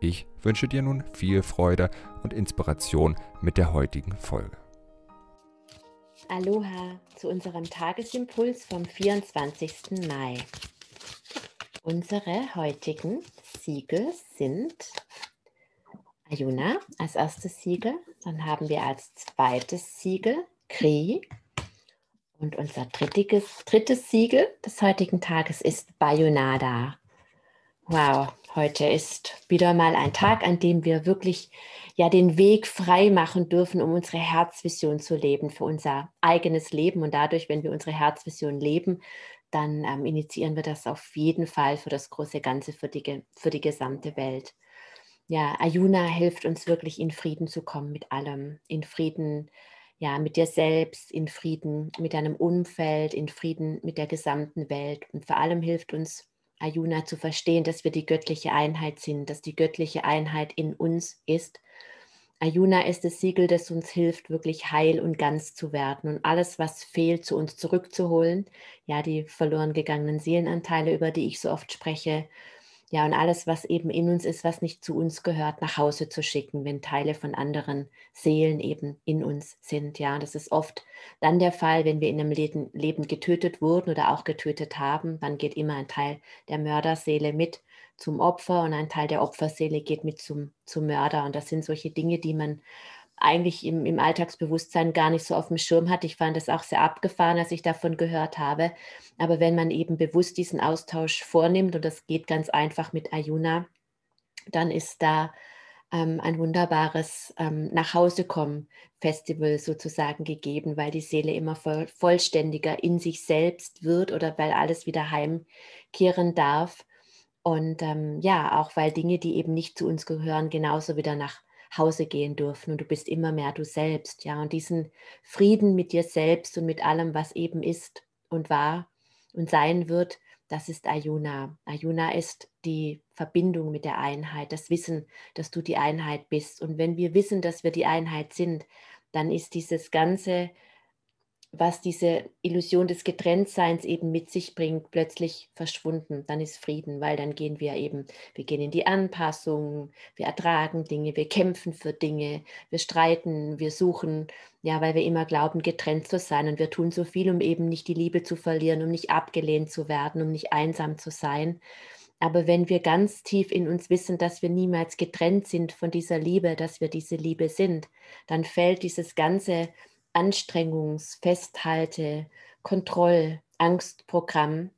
Ich wünsche dir nun viel Freude und Inspiration mit der heutigen Folge. Aloha zu unserem Tagesimpuls vom 24. Mai. Unsere heutigen Siegel sind Ayuna als erstes Siegel, dann haben wir als zweites Siegel Kri und unser drittes, drittes Siegel des heutigen Tages ist Bayonada. Wow, heute ist wieder mal ein Tag, an dem wir wirklich ja den Weg frei machen dürfen, um unsere Herzvision zu leben, für unser eigenes Leben. Und dadurch, wenn wir unsere Herzvision leben, dann ähm, initiieren wir das auf jeden Fall für das große Ganze, für die, für die gesamte Welt. Ja, Ayuna hilft uns wirklich in Frieden zu kommen mit allem, in Frieden ja, mit dir selbst, in Frieden mit deinem Umfeld, in Frieden mit der gesamten Welt. Und vor allem hilft uns Ayuna zu verstehen, dass wir die göttliche Einheit sind, dass die göttliche Einheit in uns ist. Ayuna ist das Siegel, das uns hilft, wirklich heil und ganz zu werden und alles, was fehlt, zu uns zurückzuholen. Ja, die verloren gegangenen Seelenanteile, über die ich so oft spreche, ja, und alles, was eben in uns ist, was nicht zu uns gehört, nach Hause zu schicken, wenn Teile von anderen Seelen eben in uns sind. Ja, das ist oft dann der Fall, wenn wir in einem Leben getötet wurden oder auch getötet haben. Dann geht immer ein Teil der Mörderseele mit zum Opfer und ein Teil der Opferseele geht mit zum, zum Mörder. Und das sind solche Dinge, die man eigentlich im, im Alltagsbewusstsein gar nicht so auf dem Schirm hat. Ich fand das auch sehr abgefahren, als ich davon gehört habe. Aber wenn man eben bewusst diesen Austausch vornimmt, und das geht ganz einfach mit Ayuna, dann ist da ähm, ein wunderbares ähm, Nachhausekommen-Festival sozusagen gegeben, weil die Seele immer voll, vollständiger in sich selbst wird oder weil alles wieder heimkehren darf. Und ähm, ja, auch weil Dinge, die eben nicht zu uns gehören, genauso wieder nach Hause gehen dürfen und du bist immer mehr du selbst, ja, und diesen Frieden mit dir selbst und mit allem, was eben ist und war und sein wird, das ist Ayuna. Ayuna ist die Verbindung mit der Einheit, das Wissen, dass du die Einheit bist. Und wenn wir wissen, dass wir die Einheit sind, dann ist dieses ganze was diese Illusion des Getrenntseins eben mit sich bringt, plötzlich verschwunden. Dann ist Frieden, weil dann gehen wir eben, wir gehen in die Anpassung, wir ertragen Dinge, wir kämpfen für Dinge, wir streiten, wir suchen, ja, weil wir immer glauben, getrennt zu sein. Und wir tun so viel, um eben nicht die Liebe zu verlieren, um nicht abgelehnt zu werden, um nicht einsam zu sein. Aber wenn wir ganz tief in uns wissen, dass wir niemals getrennt sind von dieser Liebe, dass wir diese Liebe sind, dann fällt dieses ganze Anstrengungs-, Festhalte-, Kontroll-, Angstprogramm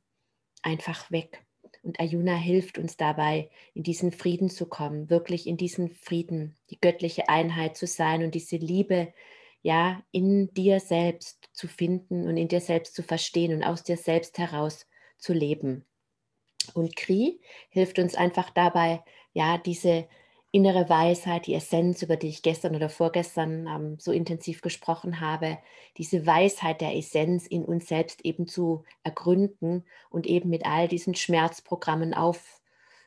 einfach weg. Und Ayuna hilft uns dabei, in diesen Frieden zu kommen, wirklich in diesen Frieden, die göttliche Einheit zu sein und diese Liebe, ja, in dir selbst zu finden und in dir selbst zu verstehen und aus dir selbst heraus zu leben. Und Kri hilft uns einfach dabei, ja, diese innere Weisheit, die Essenz, über die ich gestern oder vorgestern ähm, so intensiv gesprochen habe, diese Weisheit der Essenz in uns selbst eben zu ergründen und eben mit all diesen Schmerzprogrammen auf,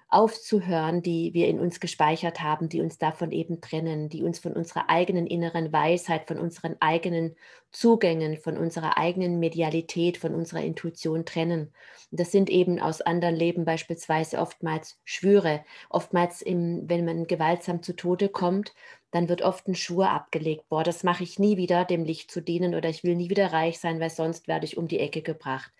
aufzuhören, die wir in uns gespeichert haben, die uns davon eben trennen, die uns von unserer eigenen inneren Weisheit, von unseren eigenen Zugängen, von unserer eigenen Medialität, von unserer Intuition trennen. Und das sind eben aus anderen Leben beispielsweise oftmals Schwüre. Oftmals, im, wenn man gewaltsam zu Tode kommt, dann wird oft ein Schwur abgelegt. Boah, das mache ich nie wieder, dem Licht zu dienen oder ich will nie wieder reich sein, weil sonst werde ich um die Ecke gebracht.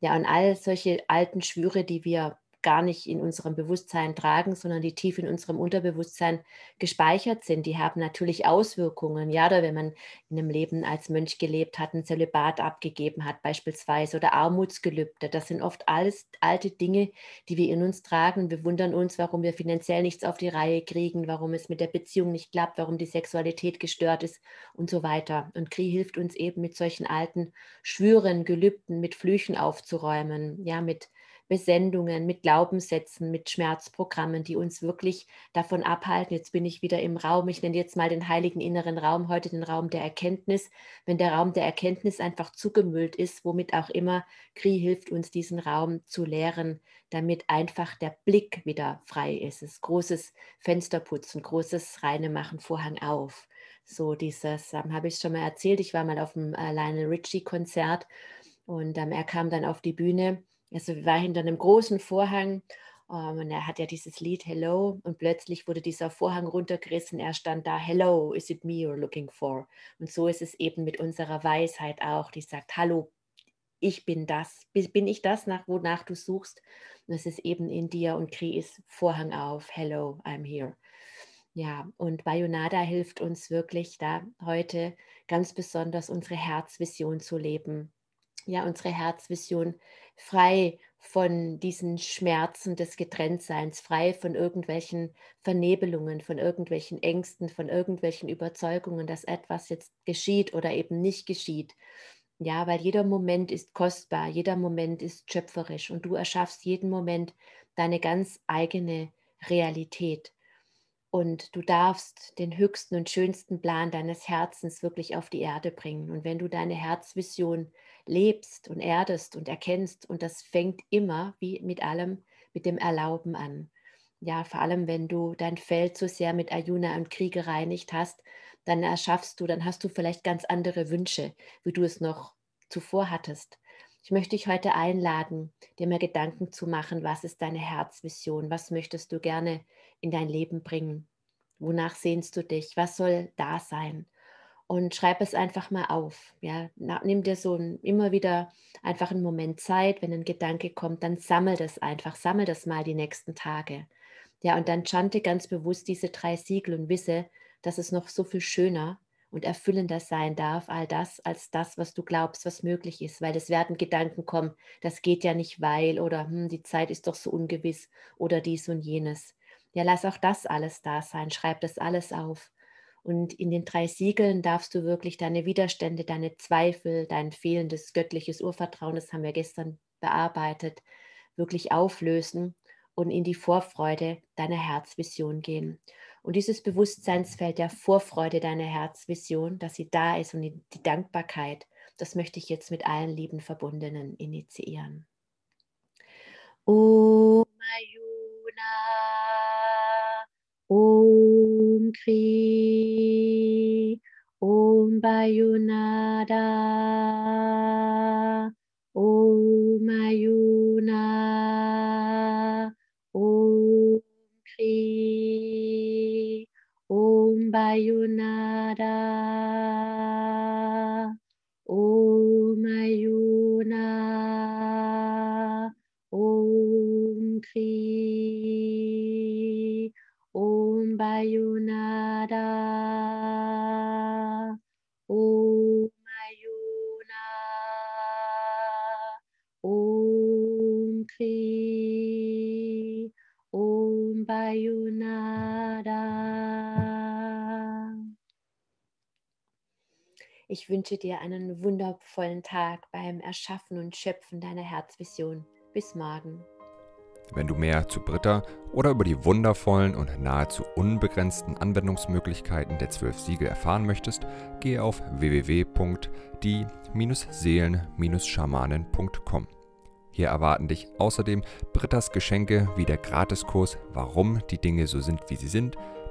Ja, und all solche alten Schwüre, die wir gar nicht in unserem Bewusstsein tragen, sondern die tief in unserem Unterbewusstsein gespeichert sind. Die haben natürlich Auswirkungen. Ja, oder wenn man in einem Leben als Mönch gelebt hat, ein Zölibat abgegeben hat beispielsweise oder Armutsgelübde. Das sind oft alles alte Dinge, die wir in uns tragen. Wir wundern uns, warum wir finanziell nichts auf die Reihe kriegen, warum es mit der Beziehung nicht klappt, warum die Sexualität gestört ist und so weiter. Und Kri hilft uns eben mit solchen alten Schwüren, Gelübden, mit Flüchen aufzuräumen, ja, mit Besendungen, mit Glaubenssätzen, mit Schmerzprogrammen, die uns wirklich davon abhalten. Jetzt bin ich wieder im Raum, ich nenne jetzt mal den heiligen inneren Raum, heute den Raum der Erkenntnis. Wenn der Raum der Erkenntnis einfach zugemüllt ist, womit auch immer, Kri hilft uns, diesen Raum zu leeren, damit einfach der Blick wieder frei ist. Es ist großes Fensterputzen, großes Reinemachen, Vorhang auf. So dieses, ähm, habe ich schon mal erzählt, ich war mal auf dem äh, Lionel Richie Konzert und ähm, er kam dann auf die Bühne also war hinter einem großen Vorhang um, ähm, und er hat ja dieses Lied Hello und plötzlich wurde dieser Vorhang runtergerissen. Er stand da, Hello, is it me you're looking for? Und so ist es eben mit unserer Weisheit auch, die sagt, Hallo, ich bin das, bin ich das, nach, wonach du suchst? Und es ist eben in dir und Kri ist Vorhang auf, Hello, I'm here. Ja, und Bayonada hilft uns wirklich da heute ganz besonders unsere Herzvision zu leben. Ja, unsere Herzvision frei von diesen Schmerzen des Getrenntseins, frei von irgendwelchen Vernebelungen, von irgendwelchen Ängsten, von irgendwelchen Überzeugungen, dass etwas jetzt geschieht oder eben nicht geschieht. Ja, weil jeder Moment ist kostbar, jeder Moment ist schöpferisch und du erschaffst jeden Moment deine ganz eigene Realität. Und du darfst den höchsten und schönsten Plan deines Herzens wirklich auf die Erde bringen. Und wenn du deine Herzvision lebst und erdest und erkennst, und das fängt immer, wie mit allem, mit dem Erlauben an. Ja, vor allem, wenn du dein Feld so sehr mit Ayuna und Krieg gereinigt hast, dann erschaffst du, dann hast du vielleicht ganz andere Wünsche, wie du es noch zuvor hattest. Ich möchte dich heute einladen, dir mal Gedanken zu machen, was ist deine Herzvision, was möchtest du gerne in dein Leben bringen? Wonach sehnst du dich? Was soll da sein? Und schreib es einfach mal auf. Ja, nimm dir so ein, immer wieder einfach einen Moment Zeit, wenn ein Gedanke kommt, dann sammel das einfach, sammel das mal die nächsten Tage. Ja, und dann chante ganz bewusst diese drei Siegel und wisse, dass es noch so viel schöner und erfüllender sein darf, all das, als das, was du glaubst, was möglich ist. Weil es werden Gedanken kommen, das geht ja nicht, weil oder hm, die Zeit ist doch so ungewiss oder dies und jenes. Ja, lass auch das alles da sein, schreib das alles auf. Und in den drei Siegeln darfst du wirklich deine Widerstände, deine Zweifel, dein fehlendes göttliches Urvertrauen, das haben wir gestern bearbeitet, wirklich auflösen und in die Vorfreude deiner Herzvision gehen. Und dieses Bewusstseinsfeld der Vorfreude deiner Herzvision, dass sie da ist und die Dankbarkeit, das möchte ich jetzt mit allen lieben Verbundenen initiieren. Om Ayuna Om Kri, Om Bayunada, Om Ayuna, Om Kri, Om Bayunada, Ich wünsche dir einen wundervollen Tag beim Erschaffen und Schöpfen deiner Herzvision. Bis morgen. Wenn du mehr zu Britta oder über die wundervollen und nahezu unbegrenzten Anwendungsmöglichkeiten der zwölf Siegel erfahren möchtest, gehe auf www.die-seelen-schamanen.com. Hier erwarten dich außerdem Brittas Geschenke wie der Gratiskurs Warum die Dinge so sind, wie sie sind,